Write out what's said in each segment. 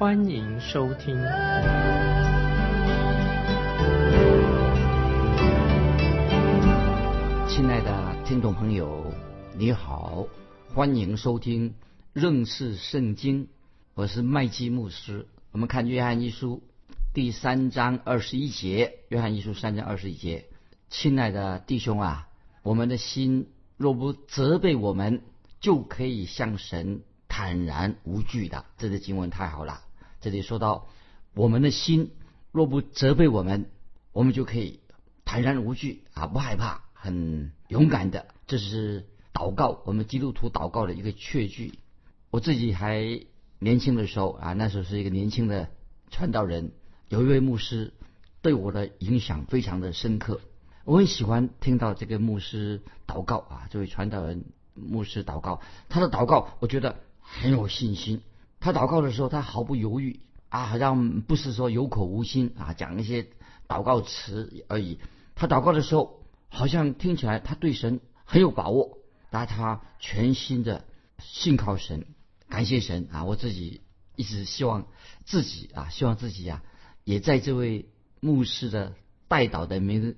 欢迎收听。亲爱的听众朋友，你好，欢迎收听认识圣经，我是麦基牧师。我们看约翰一书第三章二十一节，约翰一书三章二十一节。亲爱的弟兄啊，我们的心若不责备我们，就可以向神坦然无惧的。这个经文太好了。这里说到，我们的心若不责备我们，我们就可以坦然无惧啊，不害怕，很勇敢的。这是祷告，我们基督徒祷告的一个确据。我自己还年轻的时候啊，那时候是一个年轻的传道人，有一位牧师对我的影响非常的深刻。我很喜欢听到这个牧师祷告啊，这位传道人牧师祷告，他的祷告我觉得很有信心。他祷告的时候，他毫不犹豫啊，好像不是说有口无心啊，讲一些祷告词而已。他祷告的时候，好像听起来他对神很有把握，但他全心的信靠神，感谢神啊！我自己一直希望自己啊，希望自己啊，也在这位牧师的代祷的名。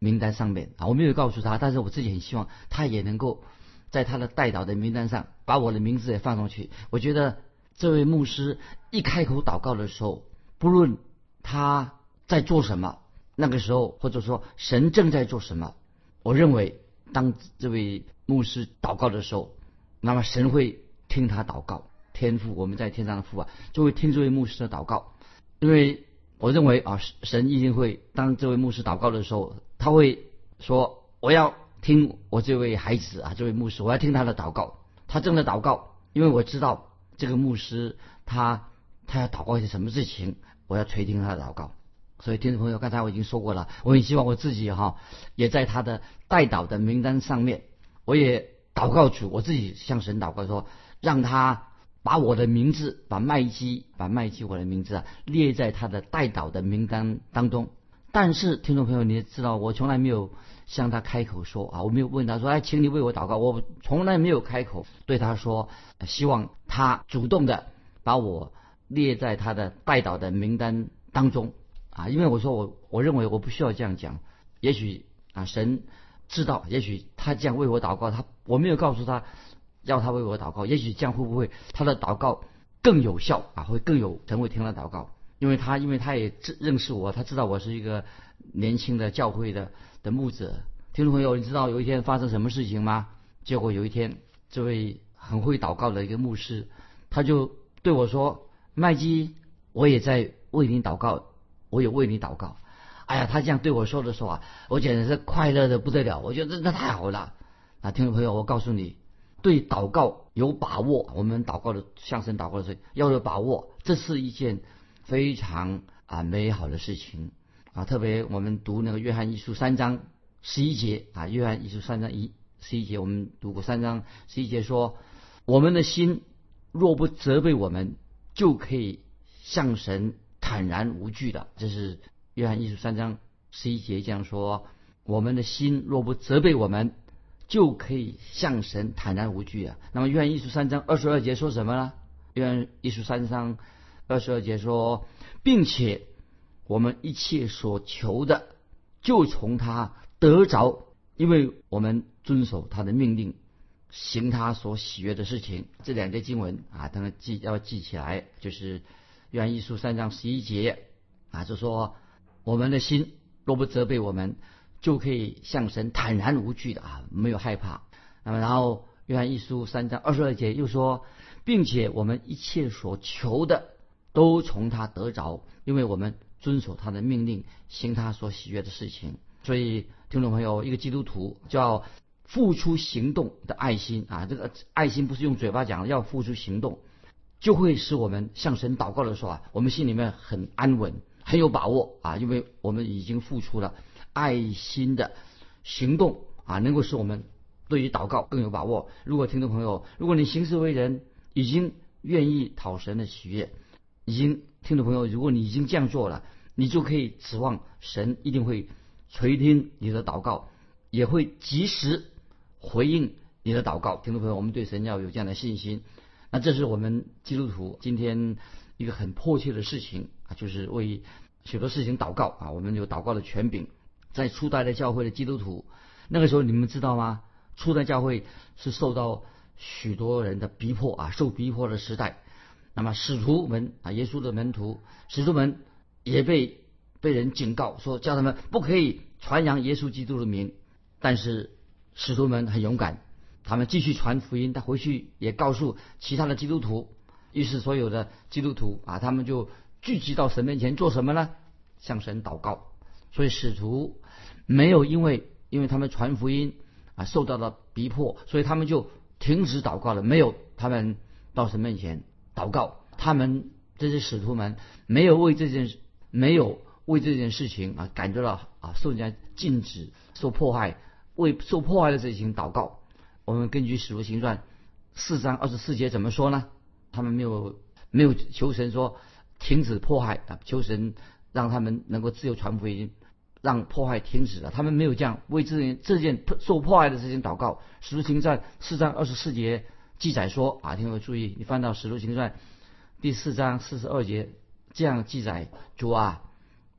名单上面啊，我没有告诉他，但是我自己很希望他也能够在他的代祷的名单上把我的名字也放上去。我觉得这位牧师一开口祷告的时候，不论他在做什么，那个时候或者说神正在做什么，我认为当这位牧师祷告的时候，那么神会听他祷告。天父，我们在天上的父啊，就会听这位牧师的祷告，因为我认为啊，神一定会当这位牧师祷告的时候。他会说：“我要听我这位孩子啊，这位牧师，我要听他的祷告。他正在祷告，因为我知道这个牧师他他要祷告一些什么事情，我要垂听他的祷告。所以听众朋友，刚才我已经说过了，我很希望我自己哈也在他的代祷的名单上面，我也祷告主，我自己向神祷告说，让他把我的名字，把麦基，把麦基我的名字啊列在他的代祷的名单当中。”但是，听众朋友，你知道，我从来没有向他开口说啊，我没有问他说，哎，请你为我祷告。我从来没有开口对他说，希望他主动的把我列在他的拜祷的名单当中啊，因为我说我我认为我不需要这样讲。也许啊，神知道，也许他这样为我祷告，他我没有告诉他要他为我祷告，也许这样会不会他的祷告更有效啊，会更有神会听他祷告。因为他，因为他也认识我，他知道我是一个年轻的教会的的牧者。听众朋友，你知道有一天发生什么事情吗？结果有一天，这位很会祷告的一个牧师，他就对我说：“麦基，我也在为你祷告，我也为你祷告。”哎呀，他这样对我说的时候啊，我简直是快乐的不得了。我觉得那太好了。啊，听众朋友，我告诉你，对祷告有把握，我们祷告的向神祷告的时候要有把握，这是一件。非常啊美好的事情啊，特别我们读那个约翰一书三章十一节啊，约翰一书三章一十一节，我们读过三章十一节说，我们的心若不责备我们，就可以向神坦然无惧的。这是约翰一书三章十一节这样说，我们的心若不责备我们，就可以向神坦然无惧啊。那么约翰一书三章二十二节说什么呢？约翰一书三章。二十二节说，并且我们一切所求的，就从他得着，因为我们遵守他的命令，行他所喜悦的事情。这两节经文啊，当然记要记起来，就是约翰一书三章十一节啊，就说我们的心若不责备我们，就可以向神坦然无惧的啊，没有害怕。那么然后约翰一书三章二十二节又说，并且我们一切所求的。都从他得着，因为我们遵守他的命令，行他所喜悦的事情。所以，听众朋友，一个基督徒叫付出行动的爱心啊！这个爱心不是用嘴巴讲，要付出行动。就会使我们向神祷告的时候啊，我们心里面很安稳，很有把握啊，因为我们已经付出了爱心的行动啊，能够使我们对于祷告更有把握。如果听众朋友，如果你行事为人已经愿意讨神的喜悦，已经听众朋友，如果你已经这样做了，你就可以指望神一定会垂听你的祷告，也会及时回应你的祷告。听众朋友，我们对神要有这样的信心。那这是我们基督徒今天一个很迫切的事情啊，就是为许多事情祷告啊。我们有祷告的权柄。在初代的教会的基督徒，那个时候你们知道吗？初代教会是受到许多人的逼迫啊，受逼迫的时代。那么使徒们啊，耶稣的门徒，使徒们也被被人警告说，叫他们不可以传扬耶稣基督的名。但是使徒们很勇敢，他们继续传福音。他回去也告诉其他的基督徒。于是所有的基督徒啊，他们就聚集到神面前做什么呢？向神祷告。所以使徒没有因为因为他们传福音啊受到了逼迫，所以他们就停止祷告了。没有他们到神面前。祷告，他们这些使徒们没有为这件事，没有为这件事情啊感觉到啊受人家禁止、受迫害，为受迫害的事情祷告。我们根据使徒行传四章二十四节怎么说呢？他们没有没有求神说停止迫害啊，求神让他们能够自由传福音，让迫害停止了。他们没有这样为这件这件受迫害的事情祷告。使徒行传四章二十四节。记载说啊，听我注意，你翻到《使徒行传》第四章四十二节，这样记载：主啊，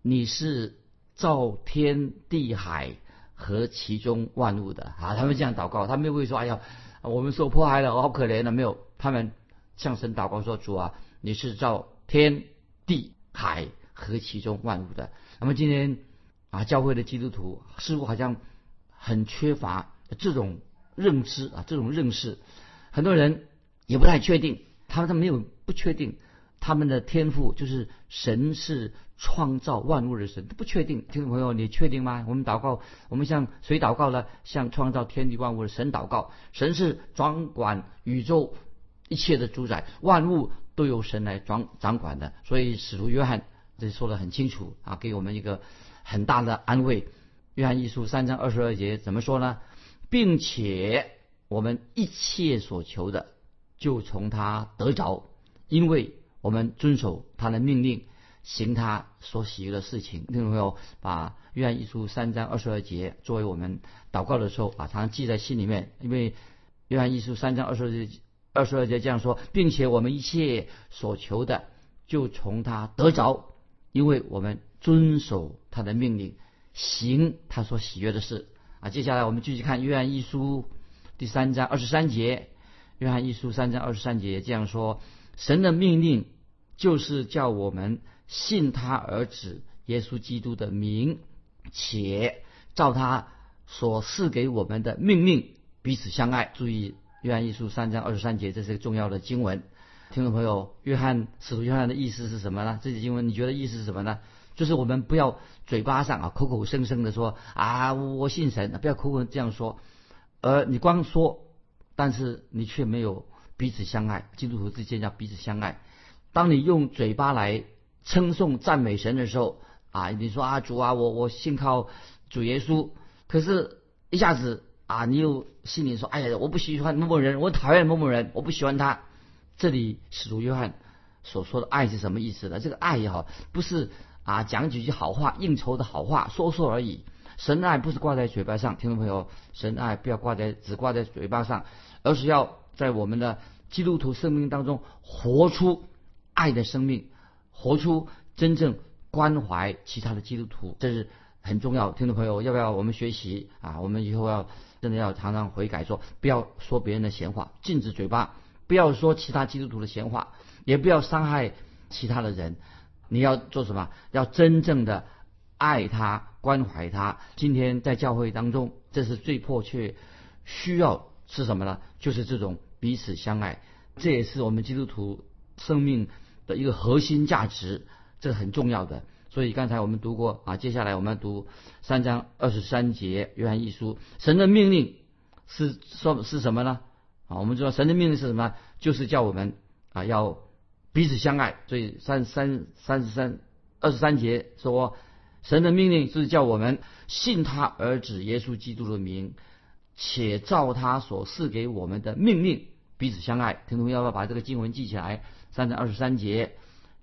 你是造天地海和其中万物的啊。他们这样祷告，他们不会说：哎呀，我们受迫害了，好可怜了。没有，他们向神祷告说：主啊，你是造天地海和其中万物的。那么今天啊，教会的基督徒似乎好像很缺乏这种认知啊，这种认识。很多人也不太确定，他们他没有不确定他们的天赋，就是神是创造万物的神，不确定。听众朋友，你确定吗？我们祷告，我们向谁祷告呢？向创造天地万物的神祷告。神是掌管宇宙一切的主宰，万物都由神来掌掌管的。所以使徒约翰这说的很清楚啊，给我们一个很大的安慰。约翰一书三章二十二节怎么说呢？并且。我们一切所求的，就从他得着，因为我们遵守他的命令，行他所喜悦的事情。听众朋友，把约翰一书三章二十二节作为我们祷告的时候把它记在心里面。因为约翰一书三章二十二节二十二节这样说，并且我们一切所求的，就从他得着，因为我们遵守他的命令，行他所喜悦的事。啊，接下来我们继续看约翰一书。第三章二十三节，约翰一书三章二十三节这样说：神的命令就是叫我们信他儿子耶稣基督的名，且照他所赐给我们的命令彼此相爱。注意，约翰一书三章二十三节，这是个重要的经文。听众朋友，约翰使徒约翰的意思是什么呢？这些经文你觉得意思是什么呢？就是我们不要嘴巴上啊口口声声的说啊我信神，不要口口这样说。而你光说，但是你却没有彼此相爱。基督徒之间要彼此相爱。当你用嘴巴来称颂赞美神的时候，啊，你说啊主啊，我我信靠主耶稣。可是，一下子啊，你又心里说，哎呀，我不喜欢某某人，我讨厌某某人，我不喜欢他。这里使徒约翰所说的爱是什么意思呢？这个爱也好，不是啊讲几句好话、应酬的好话说说而已。神爱不是挂在嘴巴上，听众朋友，神爱不要挂在只挂在嘴巴上，而是要在我们的基督徒生命当中活出爱的生命，活出真正关怀其他的基督徒，这是很重要。听众朋友，要不要我们学习啊？我们以后要真的要常常悔改，说不要说别人的闲话，禁止嘴巴，不要说其他基督徒的闲话，也不要伤害其他的人。你要做什么？要真正的。爱他，关怀他。今天在教会当中，这是最迫切需要是什么呢？就是这种彼此相爱。这也是我们基督徒生命的一个核心价值，这很重要的。所以刚才我们读过啊，接下来我们要读三章二十三节约翰一书，神的命令是说是什么呢？啊，我们知道神的命令是什么？就是叫我们啊要彼此相爱。所以三三三十三二十三节说，神的命令是叫我们信他儿子耶稣基督的名，且照他所赐给我们的命令彼此相爱。听懂要不要把这个经文记起来？三章二十三节，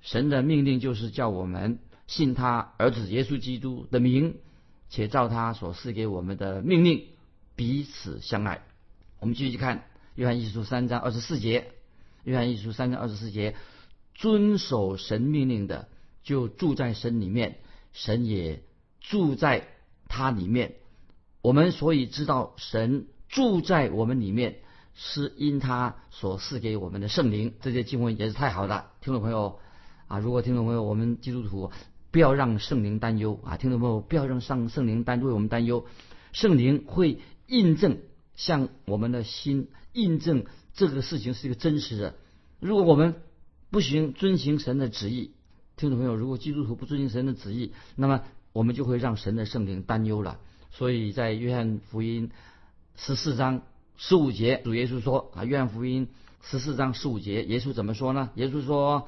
神的命令就是叫我们信他儿子耶稣基督的名，且照他所赐给我们的命令彼此相爱。我们继续看约翰一书三章二十四节，约翰一书三章二十四节，遵守神命令的就住在神里面，神也住在他里面。我们所以知道神住在我们里面。是因他所赐给我们的圣灵，这些经文也是太好了。听众朋友啊，如果听众朋友，我们基督徒不要让圣灵担忧啊，听众朋友不要让上圣灵担为我们担忧，圣灵会印证向我们的心印证这个事情是一个真实的。如果我们不行遵行神的旨意，听众朋友，如果基督徒不遵行神的旨意，那么我们就会让神的圣灵担忧了。所以在约翰福音十四章。十五节，主耶稣说啊，约翰福音十四章十五节，耶稣怎么说呢？耶稣说：“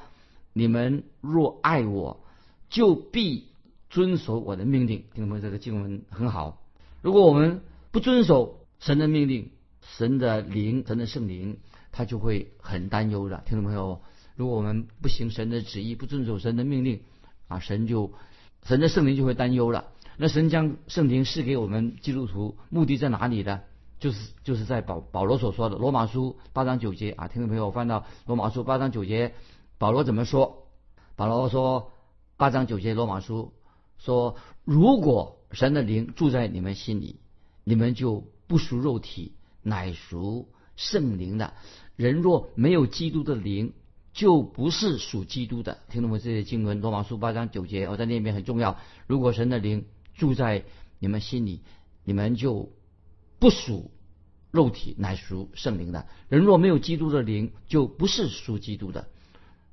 你们若爱我，就必遵守我的命令。”听众朋友？这个经文很好。如果我们不遵守神的命令，神的灵，神的圣灵，他就会很担忧的。听众朋友，如果我们不行神的旨意，不遵守神的命令，啊，神就神的圣灵就会担忧了。那神将圣灵赐给我们基督徒，目的在哪里呢？就是就是在保保罗所说的罗马书八章九节啊，听众朋友翻到罗马书八章九节，保罗怎么说？保罗说八章九节罗马书说，如果神的灵住在你们心里，你们就不属肉体，乃属圣灵的。人若没有基督的灵，就不是属基督的。听懂没？这些经文罗马书八章九节，我在那边很重要。如果神的灵住在你们心里，你们就不属。肉体乃属圣灵的人，若没有基督的灵，就不是属基督的。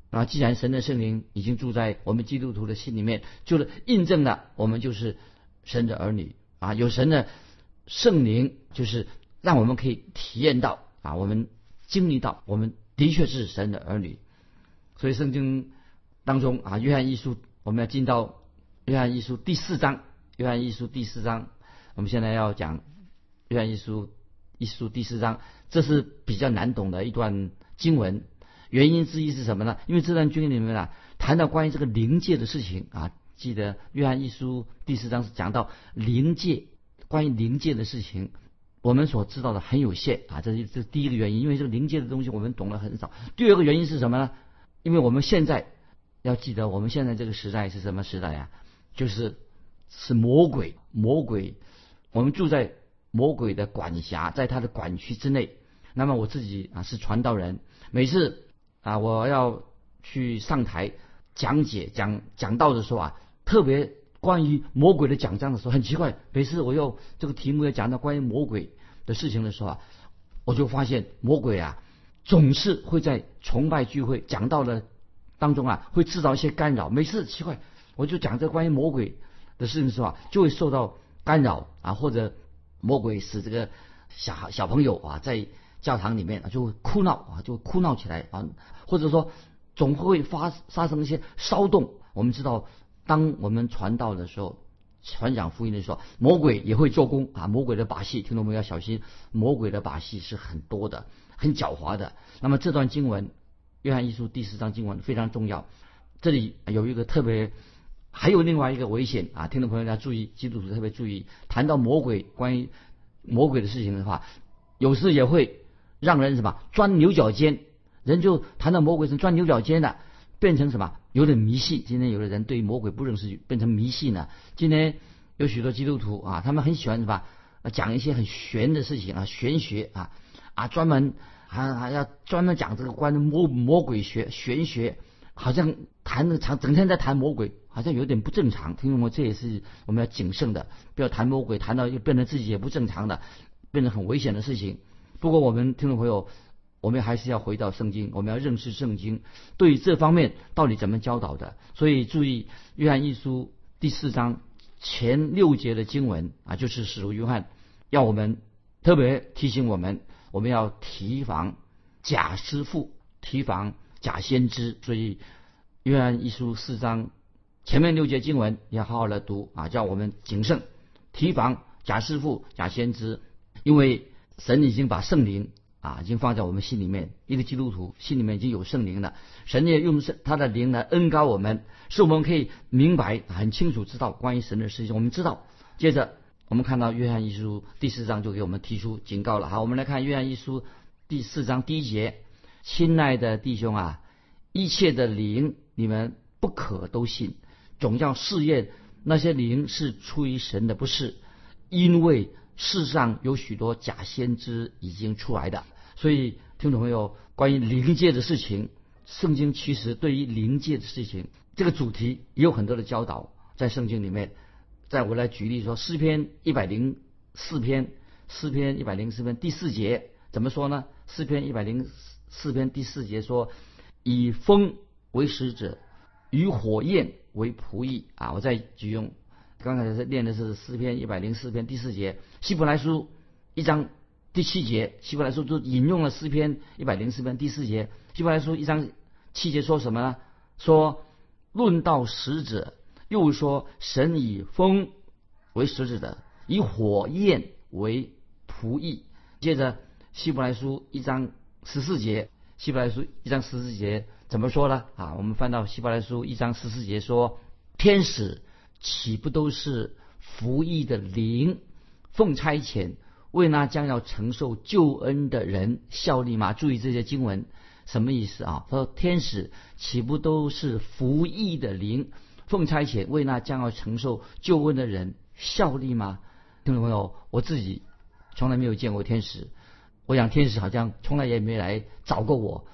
啊，既然神的圣灵已经住在我们基督徒的心里面，就是印证了我们就是神的儿女啊。有神的圣灵，就是让我们可以体验到啊，我们经历到我们的确是神的儿女。所以圣经当中啊，约翰一书，我们要进到约翰一书第四章。约翰一书第四章，我们现在要讲约翰一书。一书第四章，这是比较难懂的一段经文。原因之一是什么呢？因为这段经里面啊，谈到关于这个灵界的事情啊。记得约翰一书第四章是讲到灵界，关于灵界的事情，我们所知道的很有限啊。这是这第一个原因，因为这个灵界的东西我们懂得很少。第二个原因是什么呢？因为我们现在要记得，我们现在这个时代是什么时代呀？就是是魔鬼，魔鬼，我们住在。魔鬼的管辖在他的管区之内。那么我自己啊是传道人，每次啊我要去上台讲解讲讲道的时候啊，特别关于魔鬼的讲章的时候，很奇怪，每次我又这个题目要讲到关于魔鬼的事情的时候啊，我就发现魔鬼啊总是会在崇拜聚会讲道的当中啊会制造一些干扰。每次奇怪，我就讲这关于魔鬼的事情的时啊，就会受到干扰啊或者。魔鬼使这个小小朋友啊，在教堂里面啊就会哭闹啊，就哭闹起来啊，或者说总会发发生一些骚动。我们知道，当我们传道的时候，传讲福音的时候，魔鬼也会做工啊。魔鬼的把戏，听众朋友要小心，魔鬼的把戏是很多的，很狡猾的。那么这段经文，约翰一书第四章经文非常重要。这里有一个特别。还有另外一个危险啊，听众朋友要注意，基督徒特别注意，谈到魔鬼关于魔鬼的事情的话，有时也会让人什么钻牛角尖，人就谈到魔鬼是钻牛角尖的，变成什么有点迷信。今天有的人对魔鬼不认识，变成迷信了。今天有许多基督徒啊，他们很喜欢什么讲一些很玄的事情啊，玄学啊啊，专门还还要专门讲这个关于魔魔鬼学玄学。好像谈的长，整天在谈魔鬼，好像有点不正常。听众们，这也是我们要谨慎的，不要谈魔鬼，谈到又变成自己也不正常的，变成很危险的事情。不过我们听众朋友，我们还是要回到圣经，我们要认识圣经对于这方面到底怎么教导的。所以注意约翰一书第四章前六节的经文啊，就是使徒约翰要我们特别提醒我们，我们要提防假师傅，提防。假先知。所以约翰一书四章前面六节经文要好好的读啊，叫我们谨慎提防假师傅、假先知，因为神已经把圣灵啊已经放在我们心里面，一个基督徒心里面已经有圣灵了，神也用圣他的灵来恩高我们，使我们可以明白很清楚知道关于神的事情。我们知道，接着我们看到约翰一书第四章就给我们提出警告了。好，我们来看约翰一书第四章第一节：亲爱的弟兄啊，一切的灵你们不可都信，总要试验那些灵是出于神的，不是，因为。世上有许多假先知已经出来的，所以听众朋友，关于灵界的事情，圣经其实对于灵界的事情这个主题也有很多的教导在圣经里面。再我来举例说，诗篇一百零四篇，诗篇一百零四篇第四节怎么说呢？诗篇一百零四篇第四节说：“以风为使者，以火焰为仆役。”啊，我再举用。刚才是念的是诗篇一百零四篇第四节，希伯来书一章第七节，希伯来书就引用了诗篇一百零四篇第四节。希伯来书一章七节说什么呢？说论到使者，又说神以风为使者的，以火焰为仆役。接着希伯来书一章十四节，希伯来书一章十四节怎么说呢？啊，我们翻到希伯来书一章十四节说天使。岂不都是服役的灵，奉差遣为那将要承受救恩的人效力吗？注意这些经文什么意思啊？他说天使岂不都是服役的灵，奉差遣为那将要承受救恩的人效力吗？听众朋友，我自己从来没有见过天使，我想天使好像从来也没来找过我，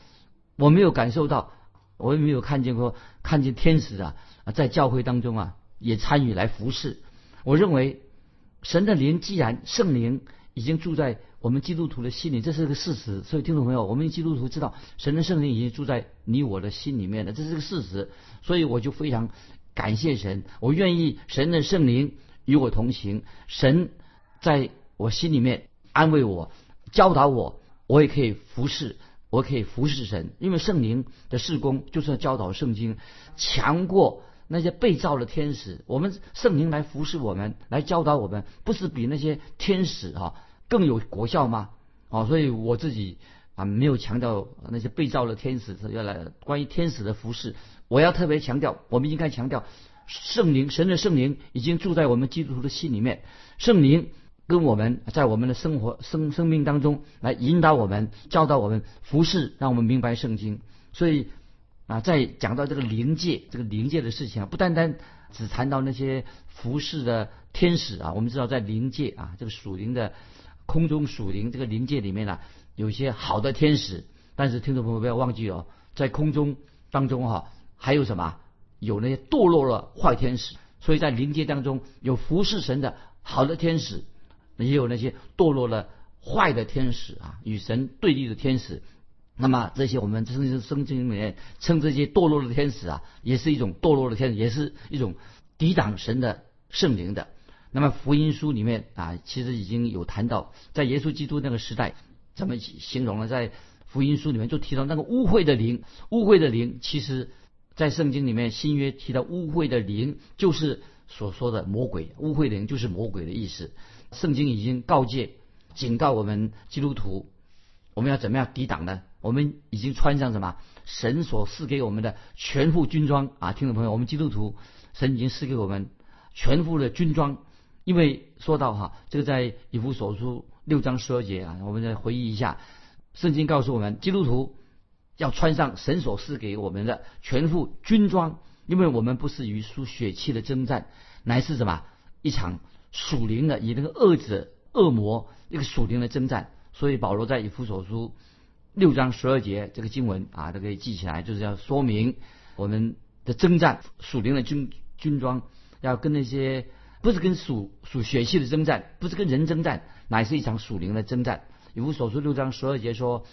我没有感受到，我也没有看见过看见天使啊在教会当中啊。也参与来服侍。我认为，神的灵既然圣灵已经住在我们基督徒的心里，这是个事实。所以，听众朋友，我们基督徒知道，神的圣灵已经住在你我的心里面了，这是个事实。所以，我就非常感谢神，我愿意神的圣灵与我同行，神在我心里面安慰我、教导我，我也可以服侍，我可以服侍神，因为圣灵的事工就是要教导圣经，强过。那些被造的天使，我们圣灵来服侍我们，来教导我们，不是比那些天使啊更有国效吗？哦，所以我自己啊没有强调那些被造的天使要来关于天使的服侍，我要特别强调，我们应该强调圣灵，神的圣灵已经住在我们基督徒的心里面，圣灵跟我们在我们的生活生生命当中来引导我们，教导我们服侍，让我们明白圣经，所以。啊，在讲到这个灵界，这个灵界的事情啊，不单单只谈到那些服侍的天使啊。我们知道，在灵界啊，这个属灵的空中属灵这个灵界里面呢，有一些好的天使。但是听众朋友不要忘记哦，在空中当中哈，还有什么？有那些堕落了坏天使。所以在灵界当中有服侍神的好的天使，也有那些堕落了坏的天使啊，与神对立的天使。那么这些我们甚至圣经里面称这些堕落的天使啊，也是一种堕落的天使，也是一种抵挡神的圣灵的。那么福音书里面啊，其实已经有谈到，在耶稣基督那个时代怎么形容了？在福音书里面就提到那个污秽的灵，污秽的灵，其实在圣经里面新约提到污秽的灵，就是所说的魔鬼，污秽的灵就是魔鬼的意思。圣经已经告诫、警告我们基督徒，我们要怎么样抵挡呢？我们已经穿上什么神所赐给我们的全副军装啊，听众朋友，我们基督徒神已经赐给我们全副的军装。因为说到哈，这个在以弗所书六章十二节啊，我们再回忆一下，圣经告诉我们，基督徒要穿上神所赐给我们的全副军装，因为我们不是与属血气的征战，乃是什么一场属灵的，以那个恶者恶魔那个属灵的征战。所以保罗在以弗所书。六章十二节这个经文啊，都可以记起来，就是要说明我们的征战属灵的军军装，要跟那些不是跟属属血气的征战，不是跟人征战，乃是一场属灵的征战。以弗所书六章十二节说，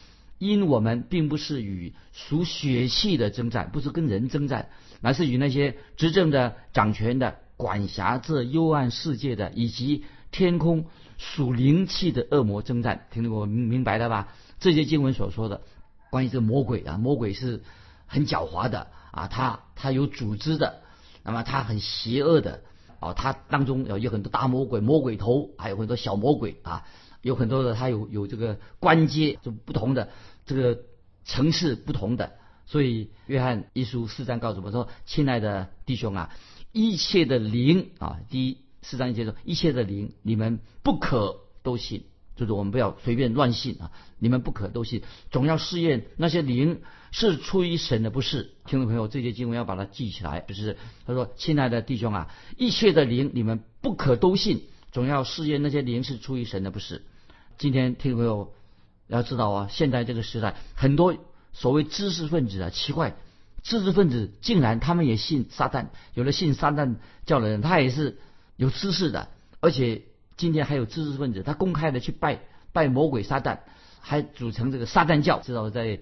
因我们并不是与属血气的征战，不是跟人征战，乃是与那些执政的、掌权的、管辖这幽暗世界的，以及天空属灵气的恶魔征战。听得我明明白了吧？这些经文所说的关于这魔鬼啊，魔鬼是很狡猾的啊，他他有组织的，那么他很邪恶的哦，他当中有有很多大魔鬼、魔鬼头，还有很多小魔鬼啊，有很多的他有有这个关阶，就不同的这个层次不同的。所以约翰一书四章告诉我们说：“亲爱的弟兄啊，一切的灵啊，第一四章一节说，一切的灵你们不可都信。”就是我们不要随便乱信啊！你们不可都信，总要试验那些灵是出于神的，不是。听众朋友，这些经文要把它记起来。就是他说：“亲爱的弟兄啊，一切的灵你们不可都信，总要试验那些灵是出于神的，不是。”今天听众朋友要知道啊，现在这个时代，很多所谓知识分子啊，奇怪，知识分子竟然他们也信撒旦，有了信撒旦教的人，他也是有知识的，而且。今天还有知识分子，他公开的去拜拜魔鬼撒旦，还组成这个撒旦教。知道在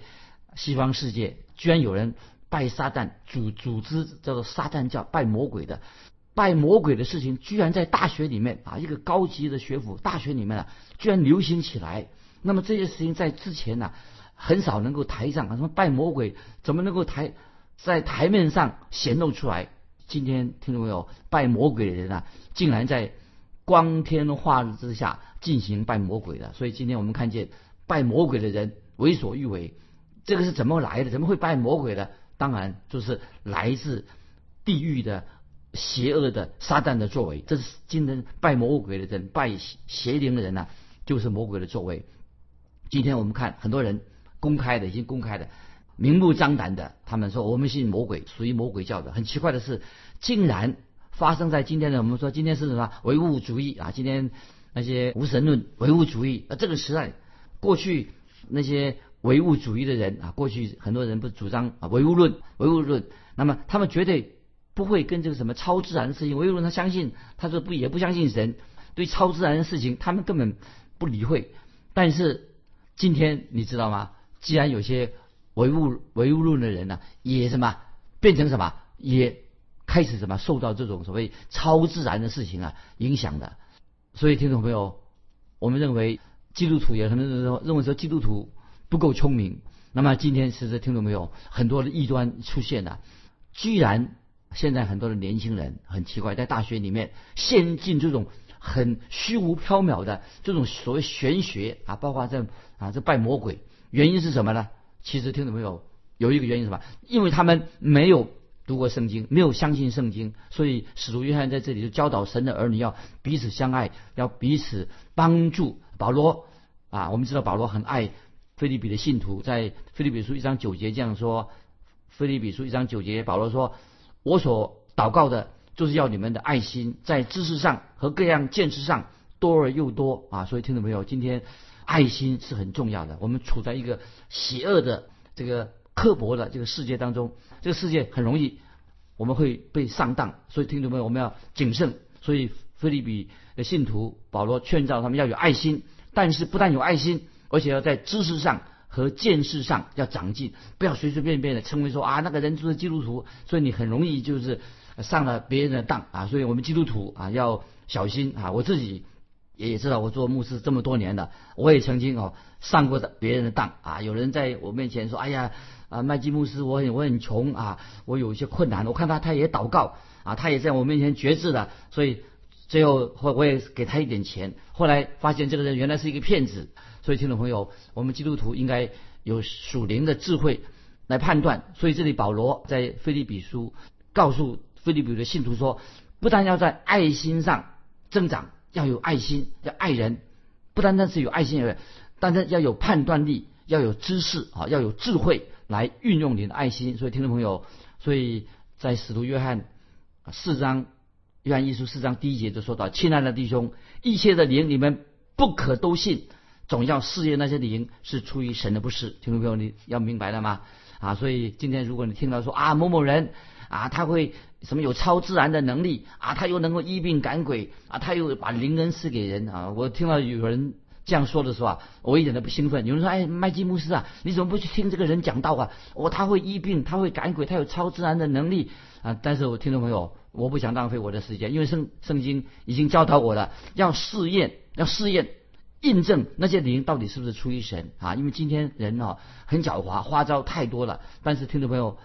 西方世界，居然有人拜撒旦，组组织叫做撒旦教，拜魔鬼的，拜魔鬼的事情，居然在大学里面啊，一个高级的学府大学里面啊，居然流行起来。那么这些事情在之前呢，很少能够台上啊什么拜魔鬼，怎么能够台在台面上显露出来？今天听众没有？拜魔鬼的人啊，竟然在。光天化日之下进行拜魔鬼的，所以今天我们看见拜魔鬼的人为所欲为，这个是怎么来的？怎么会拜魔鬼的？当然就是来自地狱的邪恶的撒旦的作为。这是今天拜魔鬼的人、拜邪灵的人呢，就是魔鬼的作为。今天我们看很多人公开的，已经公开的、明目张胆的，他们说我们信魔鬼，属于魔鬼教的。很奇怪的是，竟然。发生在今天的，我们说今天是什么唯物主义啊？今天那些无神论、唯物主义啊，这个时代，过去那些唯物主义的人啊，过去很多人不主张啊唯物论、唯物论，那么他们绝对不会跟这个什么超自然的事情，唯物论他相信，他说不也不相信神，对超自然的事情他们根本不理会。但是今天你知道吗？既然有些唯物唯物论的人呢，也什么变成什么也。开始什么受到这种所谓超自然的事情啊影响的，所以听众朋友，我们认为基督徒也可能认认为说基督徒不够聪明。那么今天其实听众朋友很多的异端出现了，居然现在很多的年轻人很奇怪，在大学里面陷进这种很虚无缥缈的这种所谓玄学啊，包括这啊这拜魔鬼，原因是什么呢？其实听众朋友有一个原因什么？因为他们没有。读过圣经，没有相信圣经，所以使徒约翰在这里就教导神的儿女要彼此相爱，要彼此帮助。保罗啊，我们知道保罗很爱菲利比的信徒，在菲利比书一章九节这样说：菲利比书一章九节，保罗说：“我所祷告的，就是要你们的爱心在知识上和各样见识上多而又多啊！”所以听众朋友，今天爱心是很重要的。我们处在一个邪恶的这个。刻薄的这个世界当中，这个世界很容易我们会被上当，所以听众朋友我们要谨慎。所以菲利比的信徒保罗劝告他们要有爱心，但是不但有爱心，而且要在知识上和见识上要长进，不要随随便便的称为说啊那个人就是基督徒，所以你很容易就是上了别人的当啊。所以我们基督徒啊要小心啊，我自己。也知道我做牧师这么多年了，我也曾经哦上过的别人的当啊。有人在我面前说：“哎呀，啊麦基牧师，我很我很穷啊，我有一些困难。”我看他他也祷告啊，他也在我面前绝志了，所以最后我我也给他一点钱。后来发现这个人原来是一个骗子。所以听众朋友，我们基督徒应该有属灵的智慧来判断。所以这里保罗在菲利比书告诉菲利比的信徒说：“不但要在爱心上增长。”要有爱心，要爱人，不单单是有爱心而已，但是要有判断力，要有知识啊，要有智慧来运用你的爱心。所以，听众朋友，所以在使徒约翰四章，约翰一书四章第一节就说到：“亲爱的弟兄，一切的灵你们不可都信，总要试验那些灵是出于神的，不是。”听众朋友，你要明白了吗？啊，所以今天如果你听到说啊某某人。啊，他会什么有超自然的能力啊？他又能够医病赶鬼啊？他又把灵恩赐给人啊？我听到有人这样说的时候啊，我一点都不兴奋。有人说：“哎，麦基牧师啊，你怎么不去听这个人讲道啊？哦，他会医病，他会赶鬼，他有超自然的能力啊！”但是我听众朋友，我不想浪费我的时间，因为圣圣经已经教导我了，要试验，要试验印证那些灵到底是不是出于神啊？因为今天人哦很狡猾，花招太多了。但是听众朋友，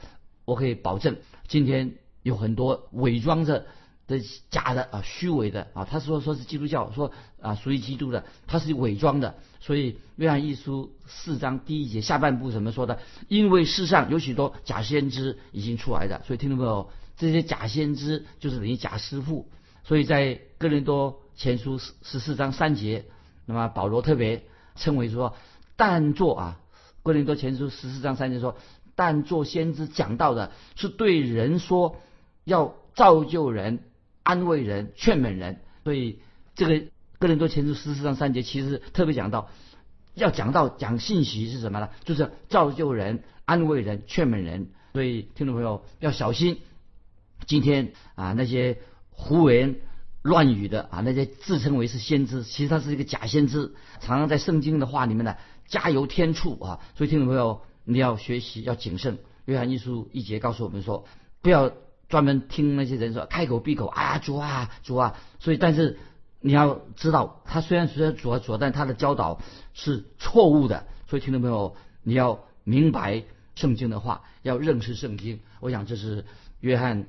我可以保证，今天有很多伪装着的假的啊、虚伪的啊。他说说是基督教，说啊属于基督的，他是伪装的。所以约翰一书四章第一节下半部怎么说的？因为世上有许多假先知已经出来的，所以听众朋友，这些假先知就是等于假师傅。所以在哥林多前书十四章三节。那么保罗特别称为说，但做啊，哥林多前书十四章三节说，但做先知讲到的是对人说，要造就人、安慰人、劝勉人。所以这个哥林多前书十四章三节其实特别讲到，要讲到讲信息是什么呢？就是造就人、安慰人、劝勉人。所以听众朋友要小心，今天啊那些胡言。乱语的啊，那些自称为是先知，其实他是一个假先知，常常在圣经的话里面呢加油添醋啊。所以听众朋友，你要学习要谨慎。约翰一书一节告诉我们说，不要专门听那些人说开口闭口啊主啊主啊。所以但是你要知道，他虽然说主啊主啊，但他的教导是错误的。所以听众朋友，你要明白圣经的话，要认识圣经。我想这是约翰。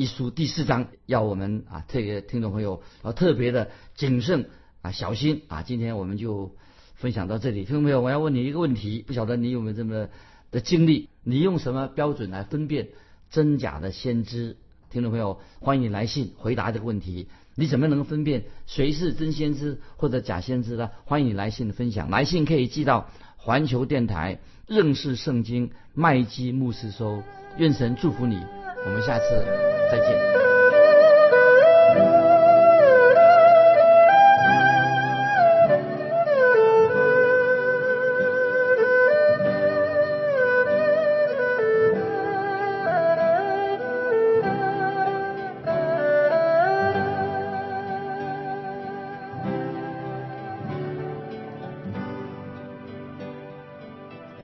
一书第四章要我们啊，这个听众朋友要特别的谨慎啊，小心啊。今天我们就分享到这里，听众朋友，我要问你一个问题，不晓得你有没有这么的经历？你用什么标准来分辨真假的先知？听众朋友，欢迎来信回答这个问题。你怎么能分辨谁是真先知或者假先知呢？欢迎你来信的分享，来信可以寄到环球电台认识圣经麦基牧师收。愿神祝福你。我们下次再见。